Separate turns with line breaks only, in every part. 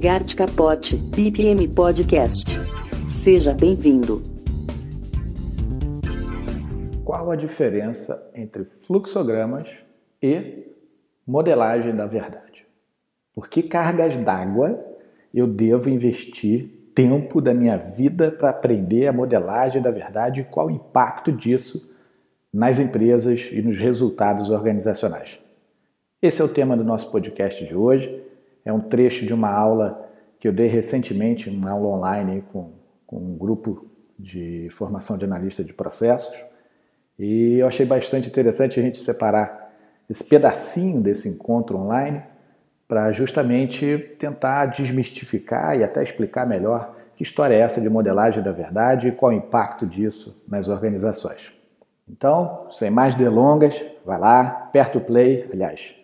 Gart Capote, BPM Podcast. Seja bem-vindo.
Qual a diferença entre fluxogramas e modelagem da verdade? Por que cargas d'água eu devo investir tempo da minha vida para aprender a modelagem da verdade e qual o impacto disso nas empresas e nos resultados organizacionais? Esse é o tema do nosso podcast de hoje é um trecho de uma aula que eu dei recentemente, uma aula online com, com um grupo de formação de analista de processos. E eu achei bastante interessante a gente separar esse pedacinho desse encontro online para justamente tentar desmistificar e até explicar melhor que história é essa de modelagem da verdade e qual o impacto disso nas organizações. Então, sem mais delongas, vai lá, aperta o play, aliás,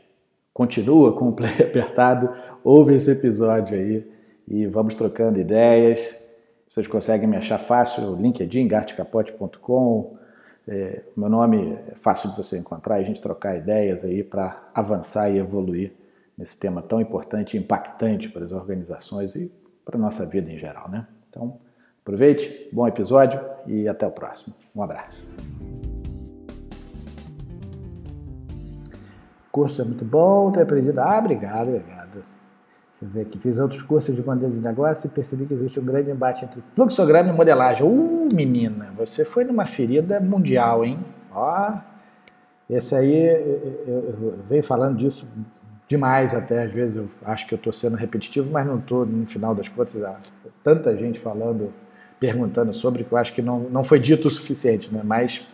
continua com o play apertado, ouve esse episódio aí e vamos trocando ideias. Vocês conseguem me achar fácil, LinkedIn, gartcapote.com. É, meu nome é fácil de você encontrar e a gente trocar ideias aí para avançar e evoluir nesse tema tão importante e impactante para as organizações e para a nossa vida em geral, né? Então, aproveite, bom episódio e até o próximo. Um abraço. Curso é muito bom, ter aprendido. Ah, obrigado, obrigado. Deixa eu ver aqui. Fiz outros cursos de modelo de negócio e percebi que existe um grande embate entre fluxograma e modelagem. Uh, menina, você foi numa ferida mundial, hein? Ó, esse aí, eu, eu, eu venho falando disso demais até, às vezes eu acho que eu estou sendo repetitivo, mas não estou, no final das contas, há tanta gente falando, perguntando sobre, que eu acho que não, não foi dito o suficiente, né? mas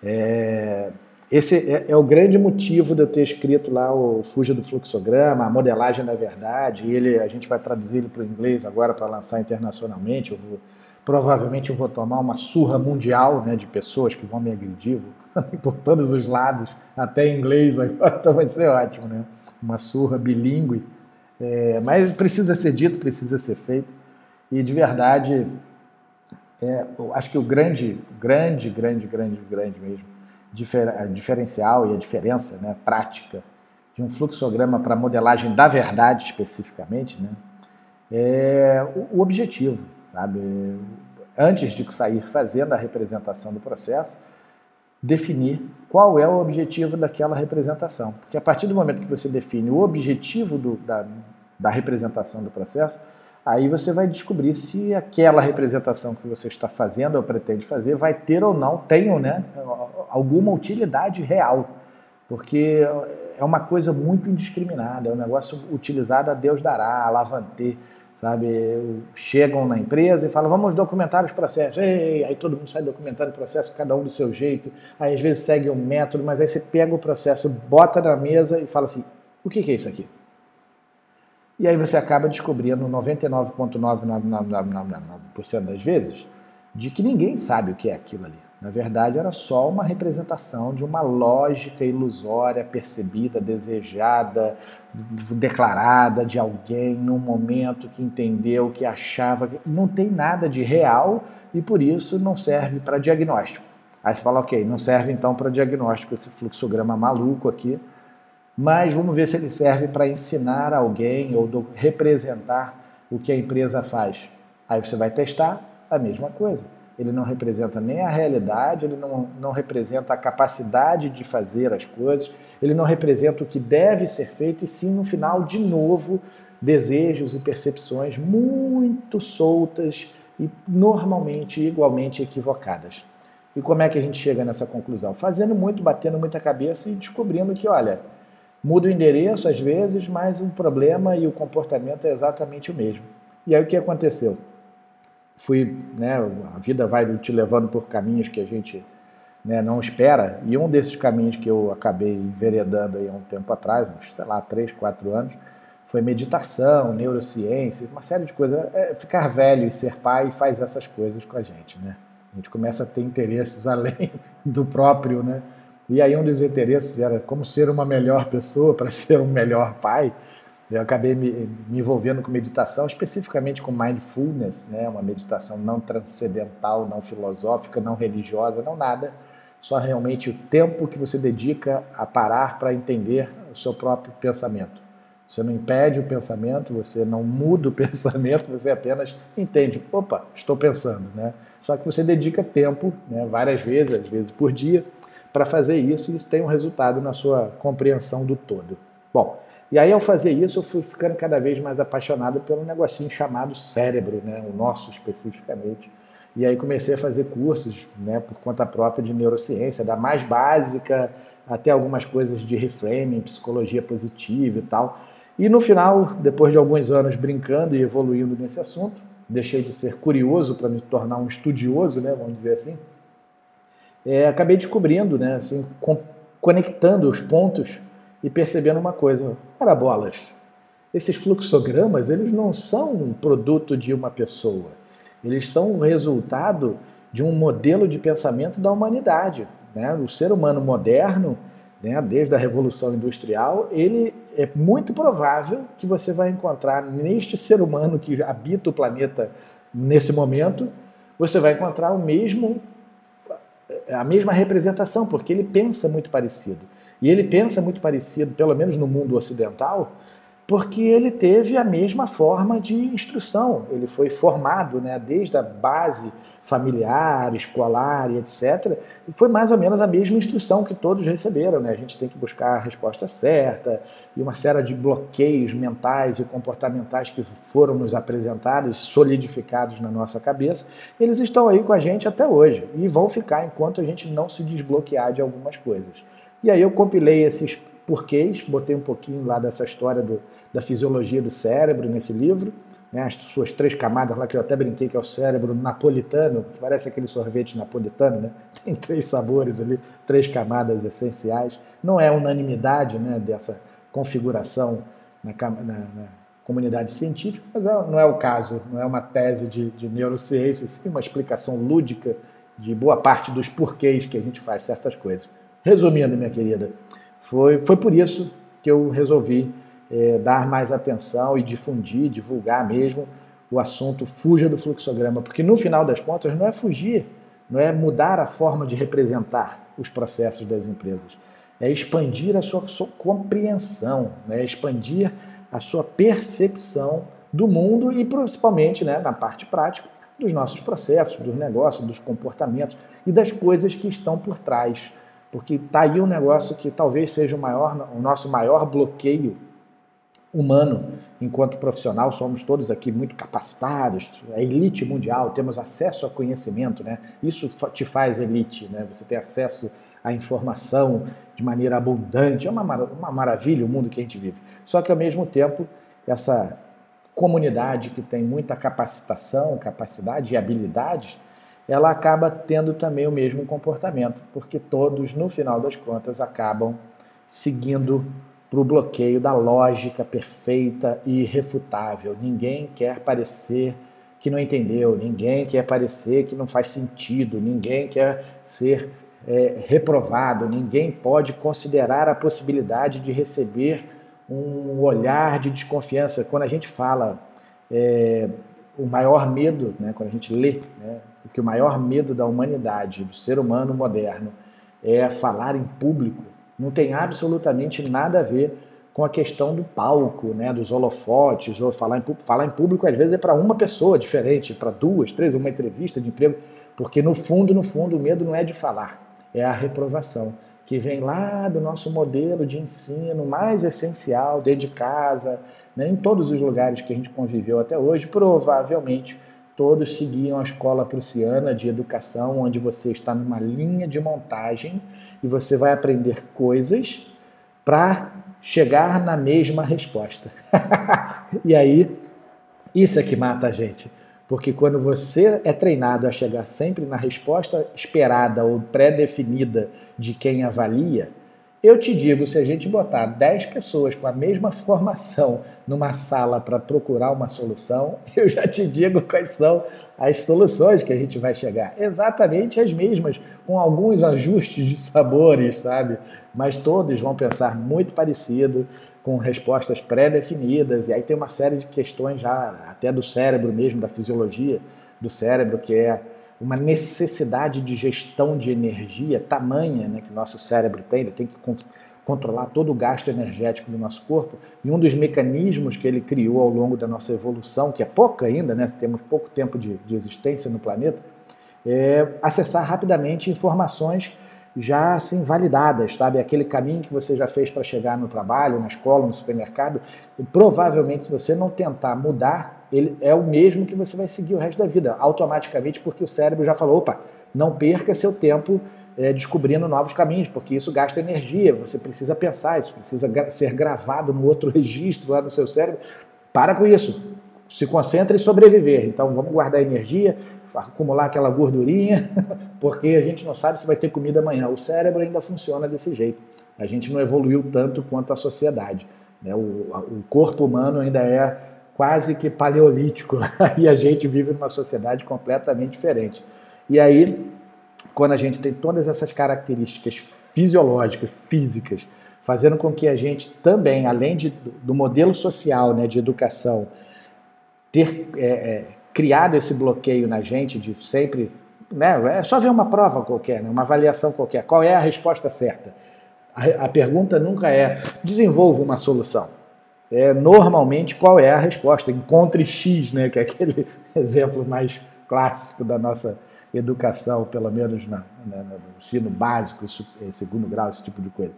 é, esse é, é, o grande motivo de eu ter escrito lá o Fuja do Fluxograma, a modelagem da verdade. Ele, a gente vai traduzir ele para o inglês agora para lançar internacionalmente. Eu vou, provavelmente eu vou tomar uma surra mundial né, de pessoas que vão me agredir por todos os lados, até em inglês agora, então vai ser ótimo, né? Uma surra bilíngue. É, mas precisa ser dito, precisa ser feito. E de verdade, é, acho que o grande, grande, grande, grande, grande mesmo difer diferencial e a diferença né, prática de um fluxograma para modelagem da verdade especificamente, né, é o, o objetivo, sabe? Antes de sair fazendo a representação do processo, definir qual é o objetivo daquela representação. Porque a partir do momento que você define o objetivo do, da, da representação do processo, aí você vai descobrir se aquela representação que você está fazendo ou pretende fazer vai ter ou não, tem né, alguma utilidade real. Porque é uma coisa muito indiscriminada, é um negócio utilizado a Deus dará, a lavante, sabe? Chegam na empresa e falam, vamos documentar os processos. Ei, aí todo mundo sai documentando o processo, cada um do seu jeito. Aí às vezes segue um método, mas aí você pega o processo, bota na mesa e fala assim, o que é isso aqui? E aí você acaba descobrindo 99,999% das vezes de que ninguém sabe o que é aquilo ali. Na verdade, era só uma representação de uma lógica ilusória, percebida, desejada, declarada de alguém num momento que entendeu, que achava que não tem nada de real e por isso não serve para diagnóstico. Aí você fala, ok, não serve então para diagnóstico esse fluxograma maluco aqui, mas vamos ver se ele serve para ensinar alguém ou representar o que a empresa faz. Aí você vai testar a mesma coisa. Ele não representa nem a realidade, ele não, não representa a capacidade de fazer as coisas, ele não representa o que deve ser feito, e sim, no final, de novo, desejos e percepções muito soltas e normalmente igualmente equivocadas. E como é que a gente chega nessa conclusão? Fazendo muito, batendo muita cabeça e descobrindo que, olha, Muda o endereço às vezes, mas o problema e o comportamento é exatamente o mesmo. E aí o que aconteceu? Fui, né, a vida vai te levando por caminhos que a gente né, não espera, e um desses caminhos que eu acabei enveredando aí há um tempo atrás, uns, sei lá, três, quatro anos, foi meditação, neurociência, uma série de coisas. É, ficar velho e ser pai faz essas coisas com a gente, né? A gente começa a ter interesses além do próprio, né? E aí um dos interesses era como ser uma melhor pessoa para ser um melhor pai. Eu acabei me, me, envolvendo com meditação, especificamente com mindfulness, né? uma meditação não transcendental, não filosófica, não religiosa, não nada, só realmente o tempo que você dedica a parar para entender o seu próprio pensamento. Você não impede o pensamento, você não muda o pensamento, você apenas entende. Opa, estou pensando, né? Só que você dedica tempo, né, várias vezes, às vezes por dia, para fazer isso e isso tem um resultado na sua compreensão do todo. Bom, e aí ao fazer isso eu fui ficando cada vez mais apaixonado pelo negocinho chamado cérebro, né, o nosso especificamente. E aí comecei a fazer cursos, né, por conta própria de neurociência, da mais básica até algumas coisas de reframing, psicologia positiva e tal. E no final, depois de alguns anos brincando e evoluindo nesse assunto, deixei de ser curioso para me tornar um estudioso, né, vamos dizer assim. É, acabei descobrindo, né, assim, conectando os pontos e percebendo uma coisa. Ora bolas, esses fluxogramas, eles não são um produto de uma pessoa. Eles são o resultado de um modelo de pensamento da humanidade. Né? O ser humano moderno, né, desde a Revolução Industrial, ele é muito provável que você vai encontrar neste ser humano que habita o planeta nesse momento, você vai encontrar o mesmo a mesma representação, porque ele pensa muito parecido. E ele pensa muito parecido, pelo menos no mundo ocidental, porque ele teve a mesma forma de instrução. Ele foi formado né, desde a base familiar, escolar e etc. E foi mais ou menos a mesma instrução que todos receberam. Né? A gente tem que buscar a resposta certa e uma série de bloqueios mentais e comportamentais que foram nos apresentados, solidificados na nossa cabeça, eles estão aí com a gente até hoje e vão ficar enquanto a gente não se desbloquear de algumas coisas. E aí eu compilei esses porquês, botei um pouquinho lá dessa história do, da fisiologia do cérebro nesse livro, né, as suas três camadas lá, que eu até brinquei que é o cérebro napolitano, parece aquele sorvete napolitano, né? Tem três sabores ali, três camadas essenciais. Não é unanimidade né, dessa configuração na, na, na comunidade científica, mas é, não é o caso, não é uma tese de, de neurociência, sim uma explicação lúdica de boa parte dos porquês que a gente faz certas coisas. Resumindo, minha querida, foi, foi por isso que eu resolvi é, dar mais atenção e difundir, divulgar mesmo o assunto fuja do fluxograma, porque no final das contas não é fugir, não é mudar a forma de representar os processos das empresas, é expandir a sua, sua compreensão, né? expandir a sua percepção do mundo e principalmente né, na parte prática dos nossos processos, dos negócios, dos comportamentos e das coisas que estão por trás. Porque está aí um negócio que talvez seja o, maior, o nosso maior bloqueio humano, enquanto profissional, somos todos aqui muito capacitados, a elite mundial, temos acesso a conhecimento, né? Isso te faz elite, né? Você tem acesso à informação de maneira abundante, é uma, uma maravilha o mundo que a gente vive. Só que ao mesmo tempo, essa comunidade que tem muita capacitação, capacidade e habilidades, ela acaba tendo também o mesmo comportamento, porque todos, no final das contas, acabam seguindo para o bloqueio da lógica perfeita e irrefutável. Ninguém quer parecer que não entendeu, ninguém quer parecer que não faz sentido, ninguém quer ser é, reprovado, ninguém pode considerar a possibilidade de receber um olhar de desconfiança. Quando a gente fala é, o maior medo, né, quando a gente lê, né, que o maior medo da humanidade, do ser humano moderno, é falar em público, não tem absolutamente nada a ver com a questão do palco, né, dos holofotes, ou falar em, falar em público às vezes é para uma pessoa diferente, para duas, três, uma entrevista de emprego, porque no fundo, no fundo, o medo não é de falar, é a reprovação, que vem lá do nosso modelo de ensino mais essencial, dentro de casa, né, em todos os lugares que a gente conviveu até hoje, provavelmente todos seguiam a escola prussiana de educação, onde você está numa linha de montagem e você vai aprender coisas para chegar na mesma resposta. e aí, isso é que mata a gente. Porque quando você é treinado a chegar sempre na resposta esperada ou pré-definida de quem avalia, eu te digo, se a gente botar 10 pessoas com a mesma formação numa sala para procurar uma solução, eu já te digo quais são as soluções que a gente vai chegar. Exatamente as mesmas, com alguns ajustes de sabores, sabe? Mas todos vão pensar muito parecido, com respostas pré-definidas, e aí tem uma série de questões já, até do cérebro mesmo, da fisiologia do cérebro, que é uma necessidade de gestão de energia tamanha né, que o nosso cérebro tem, ele tem que controlar todo o gasto energético do nosso corpo. E um dos mecanismos que ele criou ao longo da nossa evolução, que é pouco ainda, né? temos pouco tempo de, de existência no planeta, é acessar rapidamente informações já assim validadas, sabe? Aquele caminho que você já fez para chegar no trabalho, na escola, no supermercado, e provavelmente se você não tentar mudar, ele é o mesmo que você vai seguir o resto da vida, automaticamente, porque o cérebro já falou, opa, não perca seu tempo é, descobrindo novos caminhos, porque isso gasta energia, você precisa pensar, isso precisa gra ser gravado no outro registro lá no seu cérebro. Para com isso, se concentre em sobreviver. Então vamos guardar energia, acumular aquela gordurinha, porque a gente não sabe se vai ter comida amanhã. O cérebro ainda funciona desse jeito. A gente não evoluiu tanto quanto a sociedade. Né? O, o corpo humano ainda é quase que paleolítico e a gente vive numa sociedade completamente diferente. E aí, quando a gente tem todas essas características fisiológicas, físicas, fazendo com que a gente também, além de, do modelo social, né, de educação, ter é, é, criado esse bloqueio na gente de sempre. Né, é só ver uma prova qualquer, né, uma avaliação qualquer. Qual é a resposta certa? A, a pergunta nunca é desenvolva uma solução. É normalmente qual é a resposta? Encontre X, né, que é aquele exemplo mais clássico da nossa educação, pelo menos na, na, no ensino básico, é, segundo grau, esse tipo de coisa.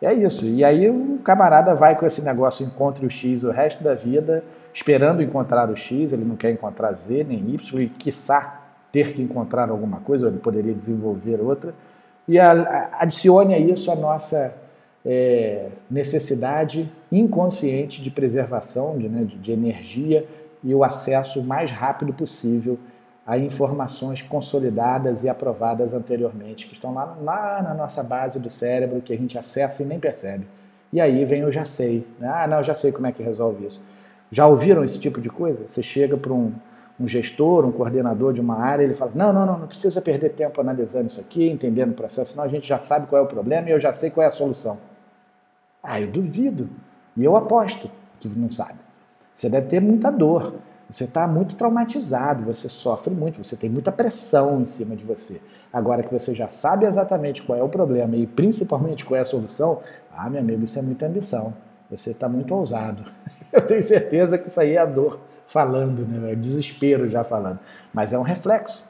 É isso. E aí o camarada vai com esse negócio, encontre o X o resto da vida, esperando encontrar o X, ele não quer encontrar Z nem Y, e quiçá ter que encontrar alguma coisa, ou ele poderia desenvolver outra. E adicione a isso a nossa é, necessidade inconsciente de preservação de, né, de energia e o acesso mais rápido possível a informações consolidadas e aprovadas anteriormente, que estão lá, lá na nossa base do cérebro, que a gente acessa e nem percebe. E aí vem o já sei. Né? Ah, não, já sei como é que resolve isso. Já ouviram esse tipo de coisa? Você chega para um, um gestor, um coordenador de uma área, ele fala: não, não, não, não precisa perder tempo analisando isso aqui, entendendo o processo, senão a gente já sabe qual é o problema e eu já sei qual é a solução. Ah, eu duvido. E eu aposto que não sabe. Você deve ter muita dor. Você está muito traumatizado, você sofre muito, você tem muita pressão em cima de você. Agora que você já sabe exatamente qual é o problema e principalmente qual é a solução, ah, meu amigo, isso é muita ambição. Você está muito ousado. Eu tenho certeza que isso aí é a dor falando, né? é desespero já falando. Mas é um reflexo.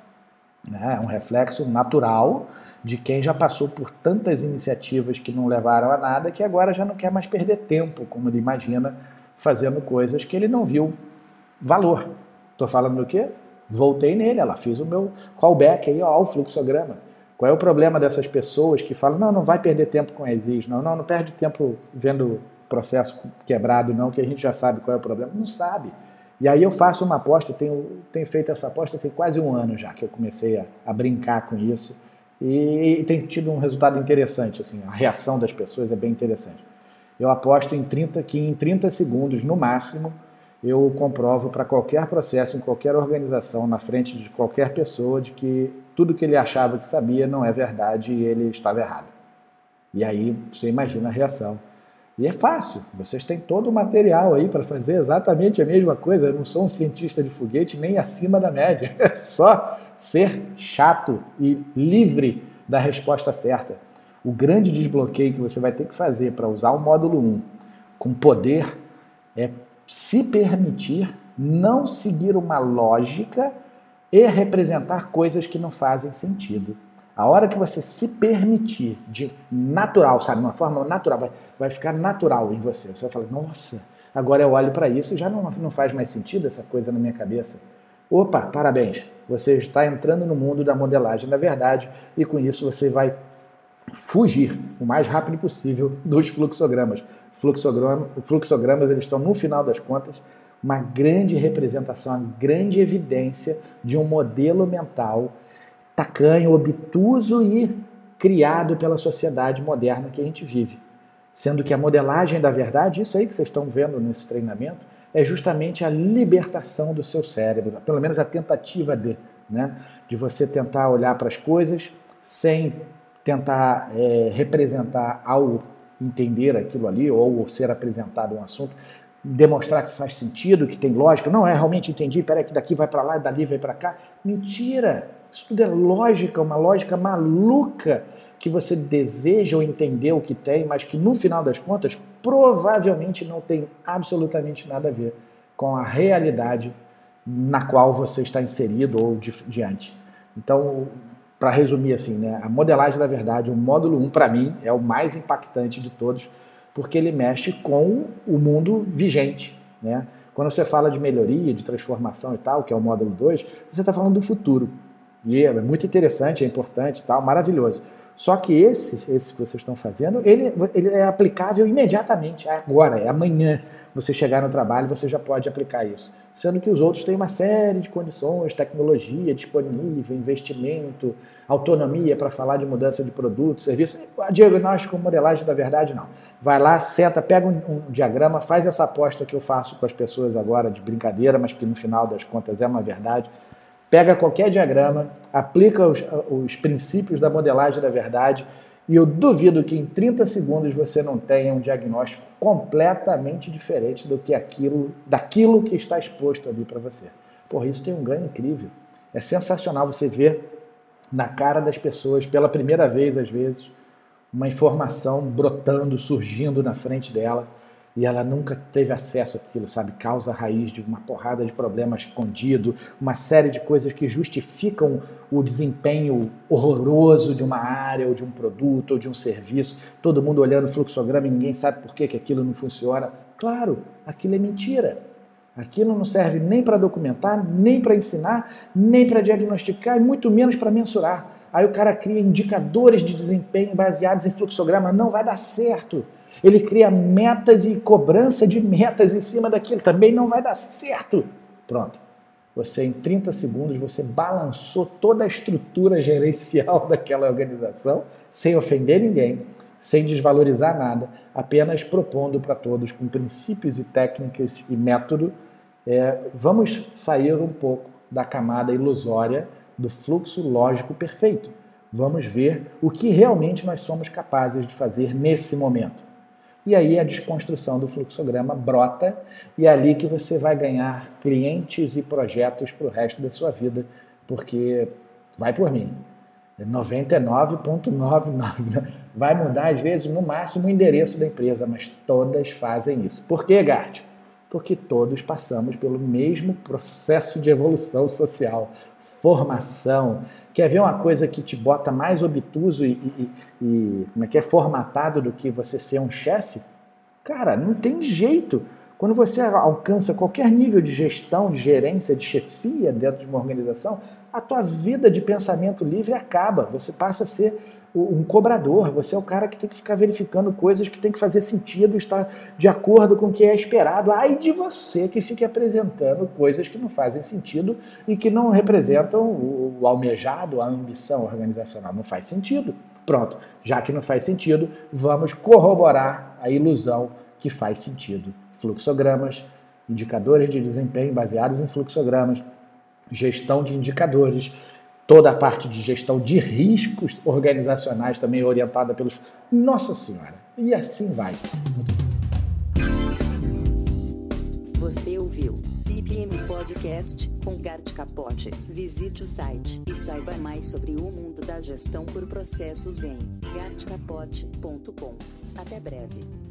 Né? É um reflexo natural de quem já passou por tantas iniciativas que não levaram a nada, que agora já não quer mais perder tempo, como ele imagina, fazendo coisas que ele não viu valor. Estou falando do quê? Voltei nele, ela fiz o meu callback aí ao fluxograma. Qual é o problema dessas pessoas que falam, não, não vai perder tempo com exis, não, não, não perde tempo vendo processo quebrado, não, que a gente já sabe qual é o problema. Não sabe. E aí eu faço uma aposta, tenho, tenho feito essa aposta tem quase um ano já que eu comecei a, a brincar com isso e, e, tem tido um resultado interessante, assim, a reação das pessoas é bem interessante. Eu aposto em 30, que em 30 segundos, no máximo, eu comprovo para qualquer processo, em qualquer organização, na frente de qualquer pessoa, de que tudo que ele achava que sabia não é verdade e ele estava errado. E aí você imagina a reação. E é fácil, vocês têm todo o material aí para fazer exatamente a mesma coisa. Eu não sou um cientista de foguete nem acima da média. É só ser chato e livre da resposta certa. O grande desbloqueio que você vai ter que fazer para usar o módulo 1 com poder é se permitir não seguir uma lógica e representar coisas que não fazem sentido. A hora que você se permitir de natural, sabe, uma forma natural, vai, vai ficar natural em você. Você vai falar, nossa, agora eu olho para isso e já não, não faz mais sentido essa coisa na minha cabeça. Opa, parabéns, você está entrando no mundo da modelagem da verdade e com isso você vai fugir o mais rápido possível dos fluxogramas. Fluxograma, fluxogramas eles estão, no final das contas, uma grande representação, uma grande evidência de um modelo mental tacanho, obtuso e criado pela sociedade moderna que a gente vive. Sendo que a modelagem da verdade, isso aí que vocês estão vendo nesse treinamento, é justamente a libertação do seu cérebro, pelo menos a tentativa de, né, de você tentar olhar para as coisas sem tentar é, representar algo entender aquilo ali ou ser apresentado um assunto, demonstrar que faz sentido, que tem lógica. Não, é realmente entendi, peraí, que daqui vai para lá, dali vai para cá. Mentira! Isso tudo é lógica, uma lógica maluca que você deseja ou entendeu que tem, mas que no final das contas provavelmente não tem absolutamente nada a ver com a realidade na qual você está inserido ou di diante. Então, para resumir assim, né, a modelagem da verdade, o módulo 1 para mim é o mais impactante de todos, porque ele mexe com o mundo vigente, né? Quando você fala de melhoria, de transformação e tal, que é o módulo 2, você está falando do futuro. E é muito interessante, é importante e tal, maravilhoso. Só que esse, esse que vocês estão fazendo, ele, ele é aplicável imediatamente, agora, é amanhã. Você chegar no trabalho, você já pode aplicar isso. Sendo que os outros têm uma série de condições, tecnologia disponível, investimento, autonomia para falar de mudança de produto, serviço. Diagnóstico, modelagem da verdade, não. Vai lá, senta, pega um, um diagrama, faz essa aposta que eu faço com as pessoas agora de brincadeira, mas que no final das contas é uma verdade Pega qualquer diagrama, aplica os, os princípios da modelagem da verdade e eu duvido que em 30 segundos você não tenha um diagnóstico completamente diferente do que aquilo, daquilo que está exposto ali para você. Porra, isso tem um ganho incrível. É sensacional você ver na cara das pessoas, pela primeira vez às vezes, uma informação brotando, surgindo na frente dela e ela nunca teve acesso àquilo, sabe? Causa raiz de uma porrada de problemas escondido, uma série de coisas que justificam o desempenho horroroso de uma área, ou de um produto, ou de um serviço. Todo mundo olhando o fluxograma e ninguém sabe por que, que aquilo não funciona. Claro, aquilo é mentira. Aquilo não serve nem para documentar, nem para ensinar, nem para diagnosticar, e muito menos para mensurar. Aí o cara cria indicadores de desempenho baseados em fluxograma. Não vai dar certo. Ele cria metas e cobrança de metas em cima daquilo. Também não vai dar certo. Pronto. Você, em 30 segundos, você balançou toda a estrutura gerencial daquela organização, sem ofender ninguém, sem desvalorizar nada, apenas propondo para todos, com princípios e técnicas e método, é, vamos sair um pouco da camada ilusória do fluxo lógico perfeito. Vamos ver o que realmente nós somos capazes de fazer nesse momento. E aí a desconstrução do fluxograma brota e é ali que você vai ganhar clientes e projetos para o resto da sua vida, porque vai por mim. 99,99 vai mudar às vezes no máximo o endereço da empresa, mas todas fazem isso. Por que, Gart? Porque todos passamos pelo mesmo processo de evolução social, formação, Quer ver uma coisa que te bota mais obtuso e, e, e como é que é formatado do que você ser um chefe? Cara, não tem jeito. Quando você alcança qualquer nível de gestão, de gerência, de chefia dentro de uma organização, a tua vida de pensamento livre acaba. Você passa a ser um cobrador, você é o cara que tem que ficar verificando coisas que tem que fazer sentido, estar de acordo com o que é esperado. Ai de você que fique apresentando coisas que não fazem sentido e que não representam o almejado, a ambição organizacional. Não faz sentido. Pronto, já que não faz sentido, vamos corroborar a ilusão que faz sentido. Fluxogramas, indicadores de desempenho baseados em fluxogramas, gestão de indicadores, toda a parte de gestão de riscos organizacionais também orientada pelos. Nossa Senhora! E assim vai.
Você ouviu PPM Podcast com Gart Capote. Visite o site e saiba mais sobre o mundo da gestão por processos em gartcapote.com. Até breve.